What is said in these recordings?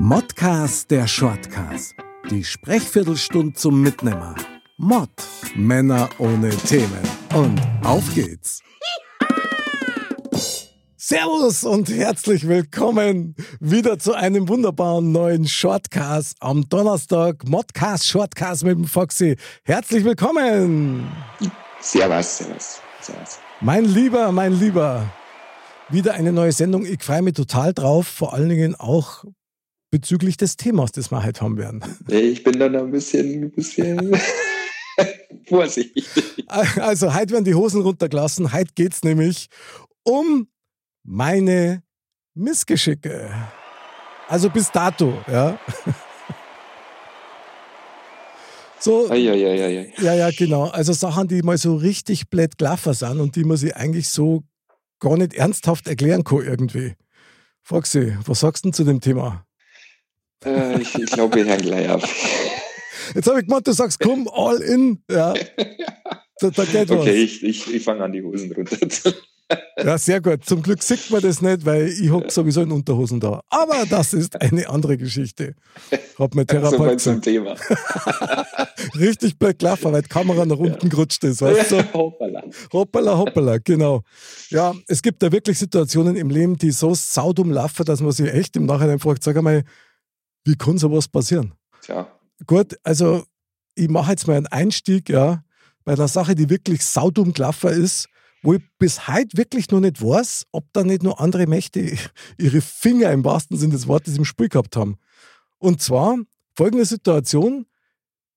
Modcast der Shortcast. Die Sprechviertelstunde zum Mitnehmer. Mod. Männer ohne Themen. Und auf geht's. Servus und herzlich willkommen wieder zu einem wunderbaren neuen Shortcast am Donnerstag. Modcast Shortcast mit dem Foxy. Herzlich willkommen. Servus, servus, servus. Mein Lieber, mein Lieber. Wieder eine neue Sendung. Ich freue mich total drauf. Vor allen Dingen auch bezüglich des Themas, das wir heute haben werden. Ich bin dann ein bisschen, ein bisschen vorsichtig. Also, heute werden die Hosen runtergelassen. Heute geht es nämlich um meine Missgeschicke. Also bis dato, ja. So, ai, ai, ai, ja, ja, genau. Also Sachen, die mal so richtig blöd gelaufen sind und die man sich eigentlich so gar nicht ernsthaft erklären kann irgendwie. Foxy, was sagst du zu dem Thema? Äh, ich, ich glaube, wir hören gleich ab. Jetzt habe ich gemeint, du sagst, komm, all in. Ja. Da, da geht was. Okay, ich, ich, ich fange an, die Hosen runter zu. Ja, sehr gut. Zum Glück sieht man das nicht, weil ich hocke sowieso in Unterhosen da. Aber das ist eine andere Geschichte. Hat mein Therapeut so zum Thema. Richtig gelaufen, weil die Kamera nach unten ja. gerutscht ist. Weißt du? hoppala. Hoppala, hoppala, genau. Ja, es gibt da wirklich Situationen im Leben, die so saudum laufen, dass man sich echt im Nachhinein fragt, sag einmal, wie kann sowas passieren? Tja. Gut, also ich mache jetzt mal einen Einstieg, ja, bei der Sache, die wirklich saudum gelaufen ist wo ich bis heute wirklich noch nicht weiß, ob da nicht nur andere Mächte ihre Finger im wahrsten Sinne des Wortes im Spiel gehabt haben. Und zwar folgende Situation: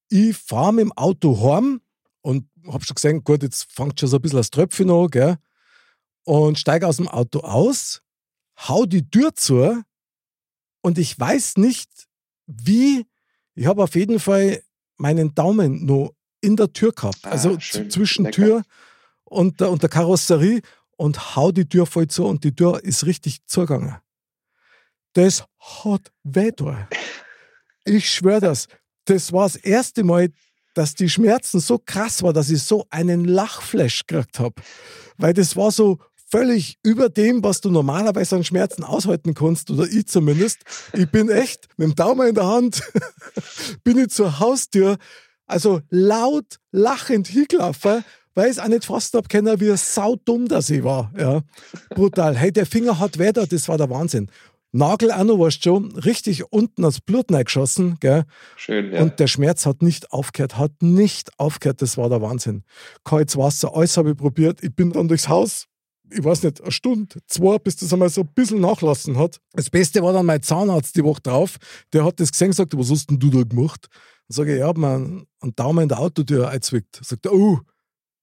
Ich fahre mit dem Auto heim und habe schon gesehen, gut, jetzt fängt schon so ein bisschen das Tröpfchen an, gell? Und steige aus dem Auto aus, hau die Tür zu und ich weiß nicht, wie. Ich habe auf jeden Fall meinen Daumen noch in der Tür gehabt. Ah, also zwischen Lecker. Tür und der, und der Karosserie und hau die Tür voll zu und die Tür ist richtig zugegangen. Das hat weh da. Ich schwöre das. Das war das erste Mal, dass die Schmerzen so krass waren, dass ich so einen Lachflash gekriegt habe. Weil das war so völlig über dem, was du normalerweise an Schmerzen aushalten kannst, oder ich zumindest. Ich bin echt mit dem Daumen in der Hand, bin ich zur Haustür, also laut lachend hingelaufen, weil ich es auch nicht fast habe können, wie saudumm das ich war. Ja. Brutal. Hey, der Finger hat weh da, das war der Wahnsinn. Nagel auch noch, weißt du schon, richtig unten als Blut geschossen, gell? Schön, ja. Und der Schmerz hat nicht aufgehört, hat nicht aufgehört, das war der Wahnsinn. Kaltes Wasser, alles habe ich probiert. Ich bin dann durchs Haus, ich weiß nicht, eine Stunde, zwei, bis das einmal so ein bisschen nachlassen hat. Das Beste war dann mein Zahnarzt die Woche drauf, der hat das gesehen und gesagt, was hast denn du da gemacht? Dann sage ich, ja, hab mir einen Daumen in der Autotür eingezwickt. Sagt er, oh,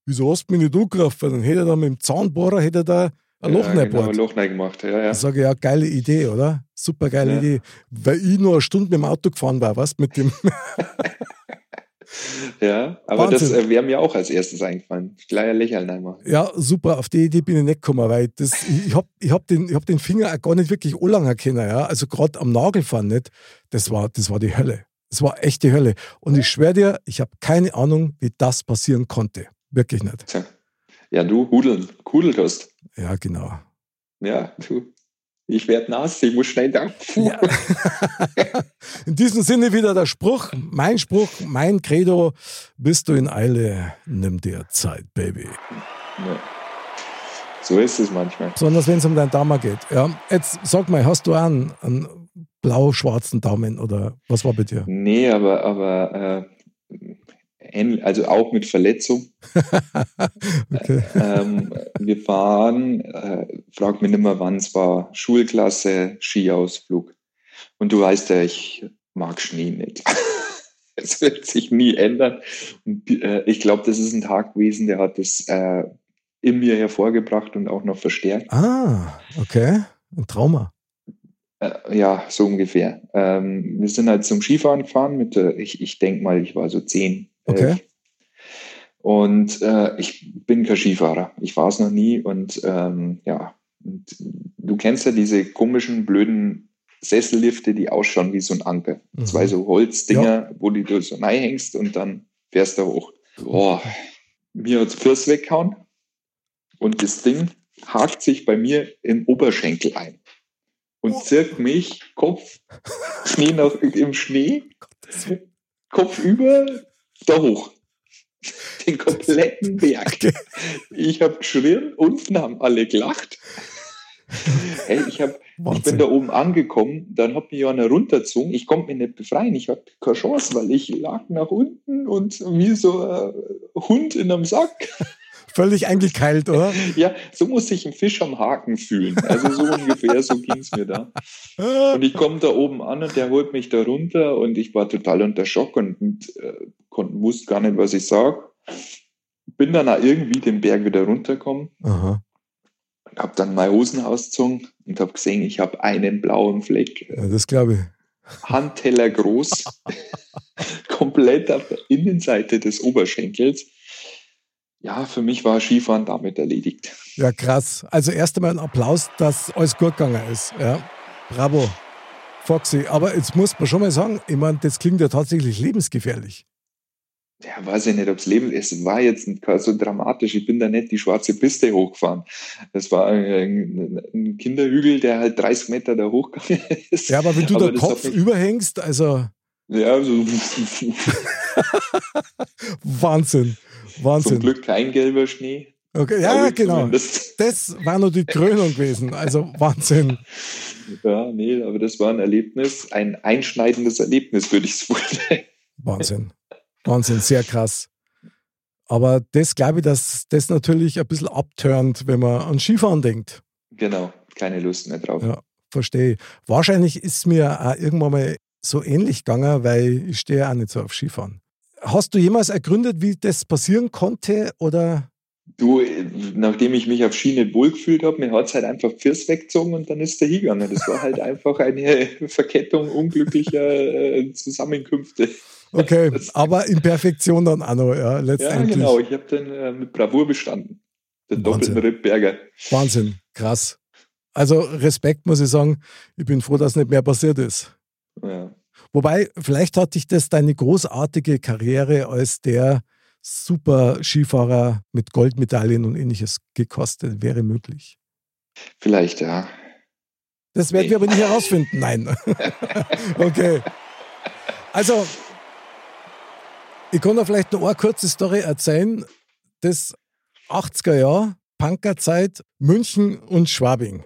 wieso hast du mich nicht angegriffen? Dann hätte er da mit dem Zahnbohrer hätte er da ein Loch ja, genau, reingebohrt. ein Loch gemacht, ja, ja. Dann sage ich, ja, geile Idee, oder? Super geile Ja. Idee. Weil ich nur eine Stunde mit dem Auto gefahren war, weißt mit dem. Ja, aber Wahnsinn. das äh, wäre mir auch als erstes eingefallen. Ein Lächeln einmal. ja, super, auf die Idee bin ich nicht gekommen, weil das, ich, habe ich hab den, ich hab den Finger auch gar nicht wirklich anlangen können, ja. Also gerade am Nagelfahren nicht. Das war, das war die Hölle. Das war echt die Hölle. Und ich schwöre dir, ich habe keine Ahnung, wie das passieren konnte. Wirklich nicht. Tja. Ja, du Hudeln, Kudelt hast. Ja, genau. Ja, du. Ich werde nass, ich muss schnell da. Ja. In diesem Sinne wieder der Spruch, mein Spruch, mein Credo, bist du in Eile, nimm dir Zeit, Baby. Ja. So ist es manchmal. Besonders wenn es um deinen Daumen geht. Ja, jetzt sag mal, hast du einen, einen blau-schwarzen Daumen oder was war bei dir? Nee, aber, aber äh, also auch mit Verletzung. okay. ähm, wir fahren, äh, frag mich nicht mehr wann es war, Schulklasse, Skiausflug. Und du weißt ja, ich mag Schnee nicht. Es wird sich nie ändern. Und, äh, ich glaube, das ist ein Tag gewesen, der hat das äh, in mir hervorgebracht und auch noch verstärkt. Ah, okay. Ein Trauma. Äh, ja, so ungefähr. Ähm, wir sind halt zum Skifahren gefahren mit, der, ich, ich denke mal, ich war so zehn. Okay. elf. Und äh, ich bin kein Skifahrer. Ich war es noch nie. Und ähm, ja, und du kennst ja diese komischen, blöden Sessellifte, die ausschauen wie so ein Anker. Mhm. Zwei so Holzdinger, wo die du so reinhängst und dann fährst du hoch. Boah, mir hat Fürs weggehauen und das Ding hakt sich bei mir im Oberschenkel ein und zirkt mich Kopf Schnee noch im Schnee, Kopf über, da hoch. Den kompletten Berg. Ich habe geschrien, unten haben alle gelacht. Hey, ich, hab, ich bin da oben angekommen, dann hat mich einer runtergezogen. Ich konnte mich nicht befreien. Ich hatte keine Chance, weil ich lag nach unten und wie so ein Hund in einem Sack. Völlig eingekeilt, oder? ja, so muss sich ein Fisch am Haken fühlen. Also so ungefähr, so ging es mir da. Und ich komme da oben an und der holt mich da runter und ich war total unter Schock und, und äh, wusste gar nicht, was ich sage. Bin dann auch irgendwie den Berg wieder runtergekommen. Aha habe dann meine Hosen ausgezogen und habe gesehen, ich habe einen blauen Fleck. Ja, das glaube ich. Handteller groß, komplett auf der Innenseite des Oberschenkels. Ja, für mich war Skifahren damit erledigt. Ja, krass. Also erst einmal ein Applaus, dass alles gut gegangen ist. Ja, bravo, Foxy. Aber jetzt muss man schon mal sagen, ich meine, das klingt ja tatsächlich lebensgefährlich ja, weiß ich nicht, ob es Leben, es war jetzt nicht so dramatisch. Ich bin da nicht die schwarze Piste hochgefahren. Das war ein, ein Kinderhügel, der halt 30 Meter da hochgegangen ist. Ja, aber wenn du aber den Kopf überhängst, also. Ja, so. Wahnsinn. Wahnsinn. Zum Glück kein gelber Schnee. Okay, ja, genau. Zumindest. Das war nur die Krönung gewesen. Also Wahnsinn. Ja, nee, aber das war ein Erlebnis, ein einschneidendes Erlebnis, würde ich es wohl nennen. Wahnsinn. Wahnsinn, sehr krass. Aber das glaube ich, dass das natürlich ein bisschen abturnt, wenn man an Skifahren denkt. Genau, keine Lust mehr drauf. Ja, verstehe. Wahrscheinlich ist es mir auch irgendwann mal so ähnlich gegangen, weil ich stehe auch nicht so auf Skifahren. Hast du jemals ergründet, wie das passieren konnte oder? Du, nachdem ich mich auf Ski nicht wohlgefühlt habe, mir hat es halt einfach Pfirs weggezogen und dann ist der hingegangen. Das war halt einfach eine Verkettung unglücklicher äh, Zusammenkünfte. Okay, aber in Perfektion dann auch noch, ja, letztendlich. Ja, genau. Ich habe dann äh, mit Bravour bestanden. Den Wahnsinn. doppelten Rittberger. Wahnsinn, krass. Also Respekt muss ich sagen. Ich bin froh, dass nicht mehr passiert ist. Ja. Wobei, vielleicht hat dich das deine großartige Karriere als der super Skifahrer mit Goldmedaillen und ähnliches gekostet. Wäre möglich. Vielleicht, ja. Das werden wir aber nicht herausfinden. Nein. okay. Also, ich kann da vielleicht noch eine kurze Story erzählen. Das 80er Jahr, Punkerzeit, München und Schwabing.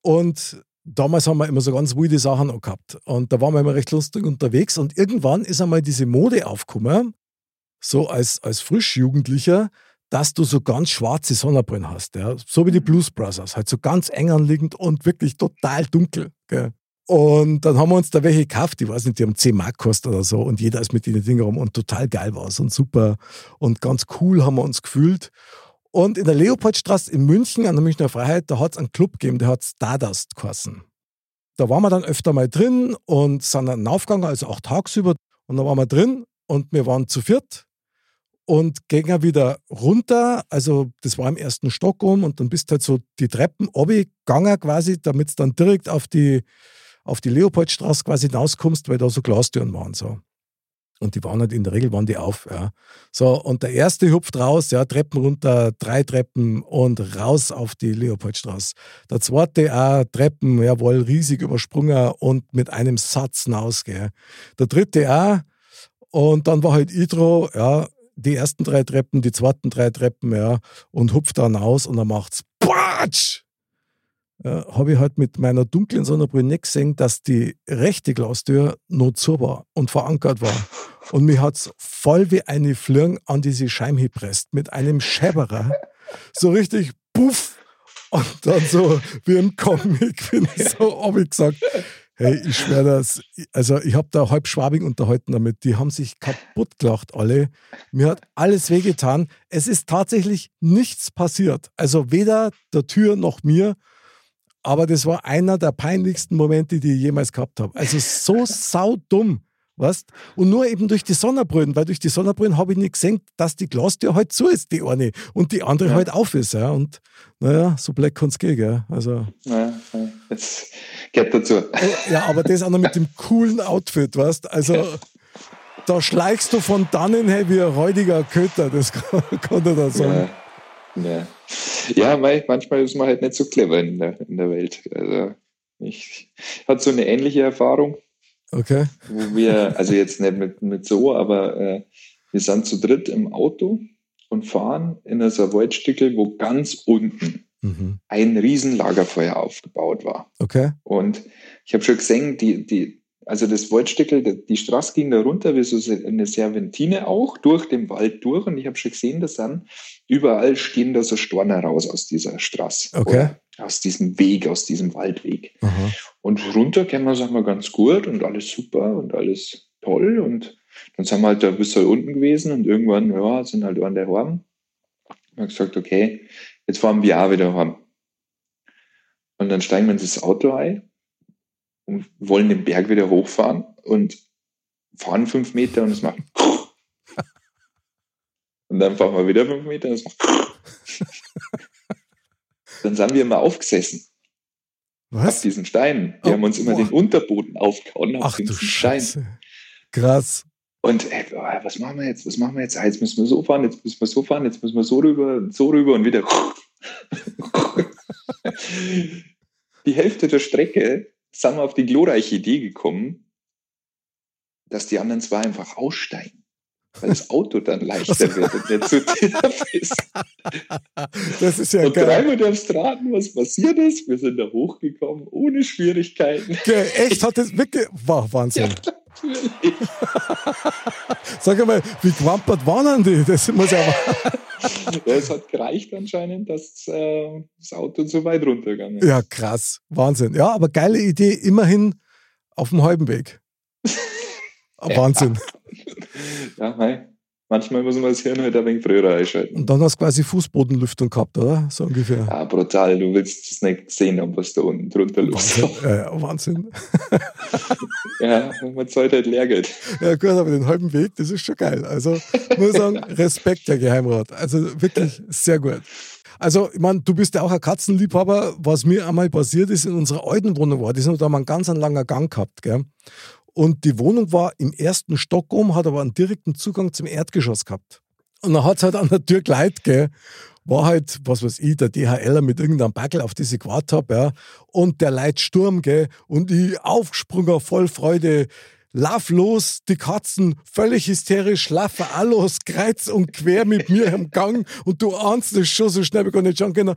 Und damals haben wir immer so ganz wilde Sachen auch gehabt. Und da waren wir immer recht lustig unterwegs. Und irgendwann ist einmal diese Mode aufgekommen, so als, als Frischjugendlicher, dass du so ganz schwarze Sonnenbrillen hast. Ja? So wie die Blues Brothers. Halt so ganz eng anliegend und wirklich total dunkel. Gell? Und dann haben wir uns da welche gekauft, ich weiß nicht, die haben 10 Mark gekostet oder so und jeder ist mit den Dingen rum und total geil war es und super und ganz cool haben wir uns gefühlt. Und in der Leopoldstraße in München an der Münchner Freiheit, da hat es einen Club gegeben, der hat Stardust geheißen. Da waren wir dann öfter mal drin und sind dann aufgegangen, also auch tagsüber. Und da waren wir drin und wir waren zu viert und gingen wieder runter. Also das war im ersten Stock um und dann bist halt so die Treppen gegangen quasi, damit es dann direkt auf die auf die Leopoldstraße quasi hinauskommst, weil da so Glastüren waren. So. Und die waren halt in der Regel waren die auf. Ja. So, und der erste hupft raus, ja, Treppen runter, drei Treppen und raus auf die Leopoldstraße. Der zweite auch Treppen, jawohl, riesig übersprungen und mit einem Satz hinaus. Gell. Der dritte auch. Und dann war halt Idro, ja, die ersten drei Treppen, die zweiten drei Treppen, ja, und hupft dann aus und dann macht's Patsch! Äh, habe ich halt mit meiner dunklen Sonnenbrille nicht gesehen, dass die rechte Glastür noch zu war und verankert war. Und mich hat es voll wie eine Flirn an diese Scheibe gepresst, mit einem Schäberer. So richtig puff. Und dann so wie im Comic bin ich so, habe ich gesagt, hey, ich schwöre das, also ich habe da halb Schwabing unterhalten damit, die haben sich kaputt gelacht alle. Mir hat alles wehgetan. Es ist tatsächlich nichts passiert. Also weder der Tür noch mir. Aber das war einer der peinlichsten Momente, die ich jemals gehabt habe. Also so saudumm. Weißt? Und nur eben durch die Sonnenbrillen, weil durch die Sonnenbrillen habe ich nicht gesehen, dass die Glastür halt zu ist, die eine, und die andere ja. halt auf ist. Ja. Und naja, so black kann es gehen. Gell? Also, ja, das gehört dazu. Ja, aber das auch noch mit dem coolen Outfit, weißt Also, da schleichst du von dannen her wie ein räudiger Köter, das kann, kann er da sagen. Ja. Ja, manchmal ist man halt nicht so clever in der, in der Welt. Also ich hatte so eine ähnliche Erfahrung. Okay. wo wir, also jetzt nicht mit, mit so, aber äh, wir sind zu dritt im Auto und fahren in so Waldstückel, wo ganz unten Mhm. ein riesen Lagerfeuer aufgebaut war. Okay. Und ich habe schon gesehen, die, die, also das Waldstückel, die, Straße ging da runter wie so eine Serventine auch, durch den Wald durch. Und ich habe schon gesehen, dass dann überall stehen da so Storner raus aus dieser Straße. Okay. Aus diesem Weg, aus diesem Waldweg. Aha. Und runter können wir, sagen wir, ganz gut und alles super und alles toll. Und dann sind wir halt da ein bisschen unten gewesen und irgendwann, ja, sind halt an der Horn. Und haben gesagt, okay, jetzt fahren wir auch wieder heim. Und dann steigen wir in das Auto ein und wollen den Berg wieder hochfahren und fahren fünf Meter und es macht. Und dann fahren wir wieder fünf Meter und es macht. Dann sind wir immer aufgesessen auf Was? diesen Steinen. Wir Oh, haben uns immer boah. den Unterboden aufgehauen auf Ach du diesen Stein. Scheiße. Krass. Und ey, boah, was machen wir jetzt? Was machen wir jetzt? Ah, jetzt müssen wir so fahren, jetzt müssen wir so fahren, jetzt müssen wir so rüber, so rüber und wieder. Die Hälfte der Strecke sind wir auf die glorreiche Idee gekommen, dass die anderen zwei einfach aussteigen. Weil das Auto dann leichter wird und nicht so tief ist. Das ist ja Und geil. dreimal durchs Raten, was passiert ist. Wir sind da hochgekommen, ohne Schwierigkeiten. Geil. Echt, hat das wirklich. Wow, Wahnsinn. Natürlich. Sag mal, wie gewampert waren die? Das muss ja. Ja, es hat gereicht anscheinend, dass äh, das Auto zu weit runtergegangen ist. Ja, krass. Wahnsinn. Ja, aber geile Idee, immerhin auf dem halben Weg. Wahnsinn. Ja, mei. Manchmal muss man das Hirn halt ein wenig früher einschalten. Und dann hast du quasi Fußbodenlüftung gehabt, oder? So ungefähr. Ja, brutal. Du willst es nicht sehen, haben, was da unten drunter los ist. Ja, ja, Wahnsinn. Ja, man zahlt halt Lehrgeld. Ja, gut, aber den halben Weg, das ist schon geil. Also, muss sagen, Respekt, der Geheimrat. Also, wirklich sehr gut. Also, ich meine, du bist ja auch ein Katzenliebhaber. Was mir einmal passiert ist, in unserer alten Wohnung war, die sind da mal einen ganz einen langen Gang gehabt, gell? Und die Wohnung war im ersten Stock oben, hat aber einen direkten Zugang zum Erdgeschoss gehabt. Und dann hat es halt an der Tür geleitet, gell? War halt, was weiß ich, der DHLer mit irgendeinem Backel, auf das ich gewartet habe, ja. Und der Leit Sturm, gell? Und ich aufgesprungen, voll Freude. Lauf los, die Katzen völlig hysterisch, laufen auch los, kreuz und quer mit mir im Gang und du ahnst es schon so schnell, wie gar nicht schauen können.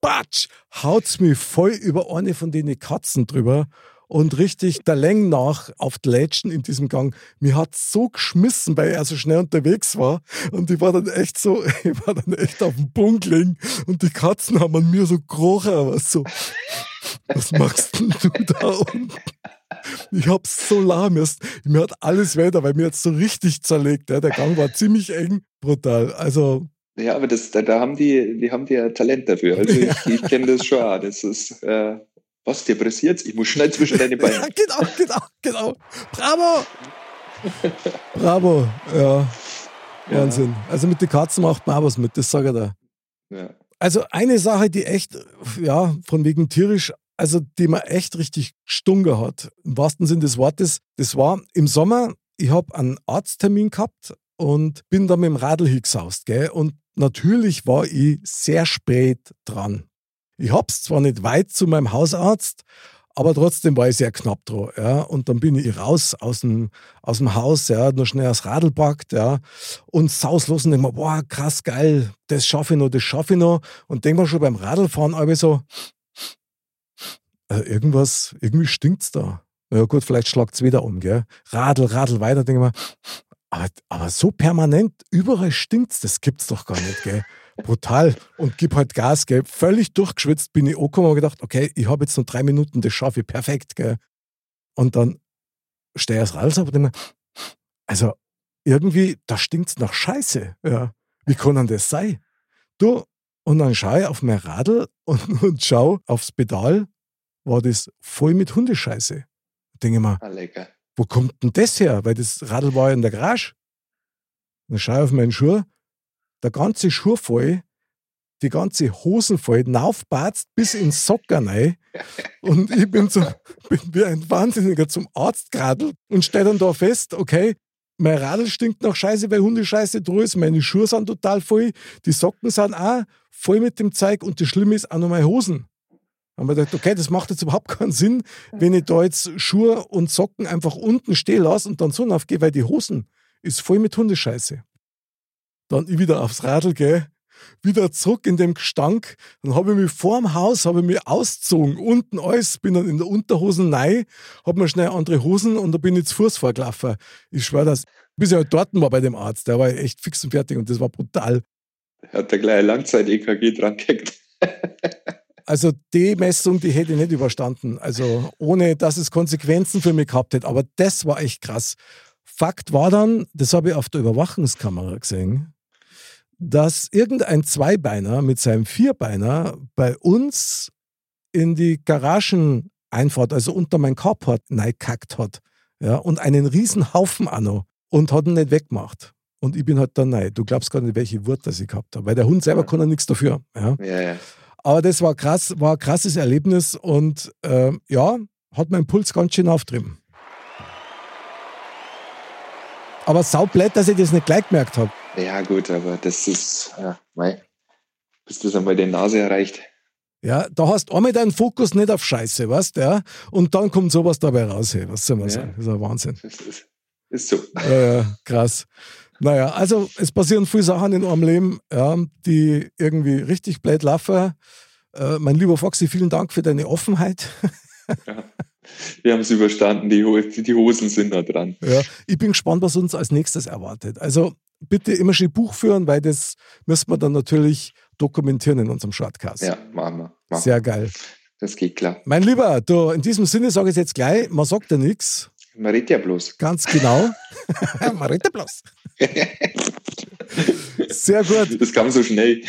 Batsch, haut's mich voll über eine von den Katzen drüber und richtig der Länge nach auf die Lätschen in diesem Gang. Mir hat so geschmissen, weil er so schnell unterwegs war. Und ich war dann echt so, ich war dann echt auf dem Punkt liegen und die Katzen haben an mir so gekrochen, aber so, was machst denn du da unten? Ich hab's so lahm. Mir hat alles weiter, weil mir hat's so richtig zerlegt. Ja. Der Gang war ziemlich eng, brutal. Also, Ja, aber das, da, da haben die, die haben die ja Talent dafür. Also ich, ich kenne das schon. auch. Das ist, äh, was dir passiert? Ich muss schnell zwischen deine ja, Beine. genau, genau, genau. Bravo! Bravo, ja. Wahnsinn. Also mit den Katzen macht man auch was mit, das sage ich da. Ja. Also eine Sache, die echt, ja, von wegen tierisch, also die man echt richtig stunge hat, im wahrsten Sinn des Wortes, das war im Sommer, ich habe einen Arzttermin gehabt und bin da mit dem Radl hingesaust, gell? Und natürlich war ich sehr spät dran. Ich hab's zwar nicht weit zu meinem Hausarzt, aber trotzdem war ich sehr knapp dran. Ja. Und dann bin ich raus aus dem, aus dem Haus, ja, nur schnell das Radl packt, ja, und sauslos und denk mir, boah, krass geil, das schaffe ich noch, das schaffe ich noch. Und denk mir schon beim Radlfahren aber so, äh, irgendwas, irgendwie stinkt's da. Ja gut, vielleicht schlagt's wieder um, gell. Radl, Radl weiter, denk ich mir, aber, aber so permanent, überall stinkt's, das gibt's doch gar nicht, gell. Brutal. Und gib halt Gas, gell. Völlig durchgeschwitzt bin ich angekommen und gedacht, okay, ich habe jetzt noch drei Minuten, das schaffe ich perfekt, gell. Und dann stehe ich das Radl ab und denke also irgendwie, da stinkt's nach Scheiße. Ja. Wie kann denn das sein? Du, und dann schaue ich auf mein Radl und, und schau aufs Pedal, war das voll mit Hundescheiße. Denke ich mir, Ah, wo kommt denn das her? Weil das Radl war ja in der Garage. Dann schaue ich auf meinen Schuh, der ganze Schuh voll, die ganze Hosen voll, naufbatzt bis ins Socken rein. Und ich bin, so, bin wie ein Wahnsinniger zum Arzt geradelt und stelle dann da fest, okay, mein Radl stinkt nach Scheiße, weil Hundescheiße drin ist, meine Schuhe sind total voll, die Socken sind auch voll mit dem Zeug und das Schlimme ist auch noch meine Hosen. haben wir gedacht, okay, das macht jetzt überhaupt keinen Sinn, wenn ich da jetzt Schuhe und Socken einfach unten stehen lasse und dann so aufgehe, weil die Hosen ist voll mit Hundescheiße. Dann ich wieder aufs Radl, gell, wieder zurück in dem Gestank. Dann habe ich mich vorm Haus habe ich mich ausgezogen, unten alles, bin dann in der Unterhosen rein, habe mir schnell andere Hosen und da bin ich zu Fuß vorgelaufen. Ich schwöre das, bis ich halt dort war bei dem Arzt, der war echt fix und fertig und das war brutal. Hat der gleich Langzeit-EKG dran gehackt. Also die Messung, die hätte ich nicht überstanden. Also ohne, dass es Konsequenzen für mich gehabt hätte. Aber das war echt krass. Fakt war dann, das habe ich auf der Überwachungskamera gesehen, dass irgendein Zweibeiner mit seinem Vierbeiner bei uns in die Garageneinfahrt, also unter mein Carport, neigekackt hat. Ja, und einen riesen Haufen anno und hat ihn nicht weggemacht. Und ich bin halt dann nein. Du glaubst gar nicht, welche Wut das ich gehabt habe. Weil der Hund selber ja. kann ja nichts dafür. Ja. ja, ja. Aber das war krass, war ein krasses Erlebnis und äh, ja, hat meinen Puls ganz schön auftrieben. Aber saublöd, dass ich das nicht gleich gemerkt habe. Ja, gut, aber das ist, ja, mei, bis das einmal die Nase erreicht. Ja, da hast du einmal deinen Fokus nicht auf Scheiße, weißt du, ja? Und dann kommt sowas dabei raus, hey, was soll man ja. sagen? Das ist ein Wahnsinn. Das ist, ist so. Ja, krass. Naja, also es passieren viele Sachen in eurem Leben, ja, die irgendwie richtig blöd laufen. Äh, mein lieber Foxy, vielen Dank für deine Offenheit. Ja, wir haben es überstanden, die, die Hosen sind da dran. Ja, ich bin gespannt, was uns als nächstes erwartet. Also bitte immer schön Buch führen, weil das müssen wir dann natürlich dokumentieren in unserem Shortcast. Ja, machen wir. Machen. Sehr geil. Das geht klar. Mein Lieber, du, in diesem Sinne sage ich es jetzt gleich, man sagt ja nichts. Man redet ja bloß. Ganz genau. man redet ja bloß. Sehr gut. Das kam so schnell.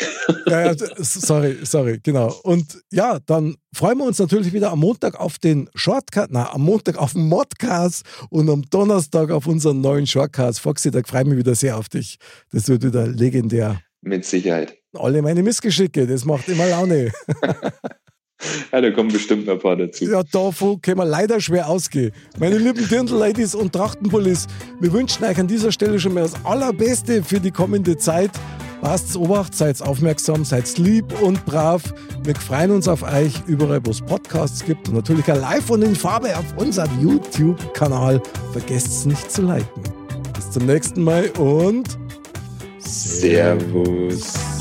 ja, ja, sorry, sorry, genau. Und ja, dann freuen wir uns natürlich wieder am Montag auf den Shortcut, na, am Montag auf den Modcast und am Donnerstag auf unseren neuen Shortcast. Foxy, da freue ich mich wieder sehr auf dich. Das wird wieder legendär. Mit Sicherheit. Alle meine Missgeschicke, das macht immer Laune. Ja, da kommen bestimmt ein paar dazu. Ja, davon können wir leider schwer ausgehen. Meine lieben Dirndl-Ladies und Trachtenpullis, wir wünschen euch an dieser Stelle schon mal das Allerbeste für die kommende Zeit. Passt Obacht, seid aufmerksam, seid lieb und brav. Wir freuen uns auf euch überall, wo es Podcasts gibt und natürlich live und in Farbe auf unserem YouTube-Kanal. Vergesst es nicht zu liken. Bis zum nächsten Mal und Servus.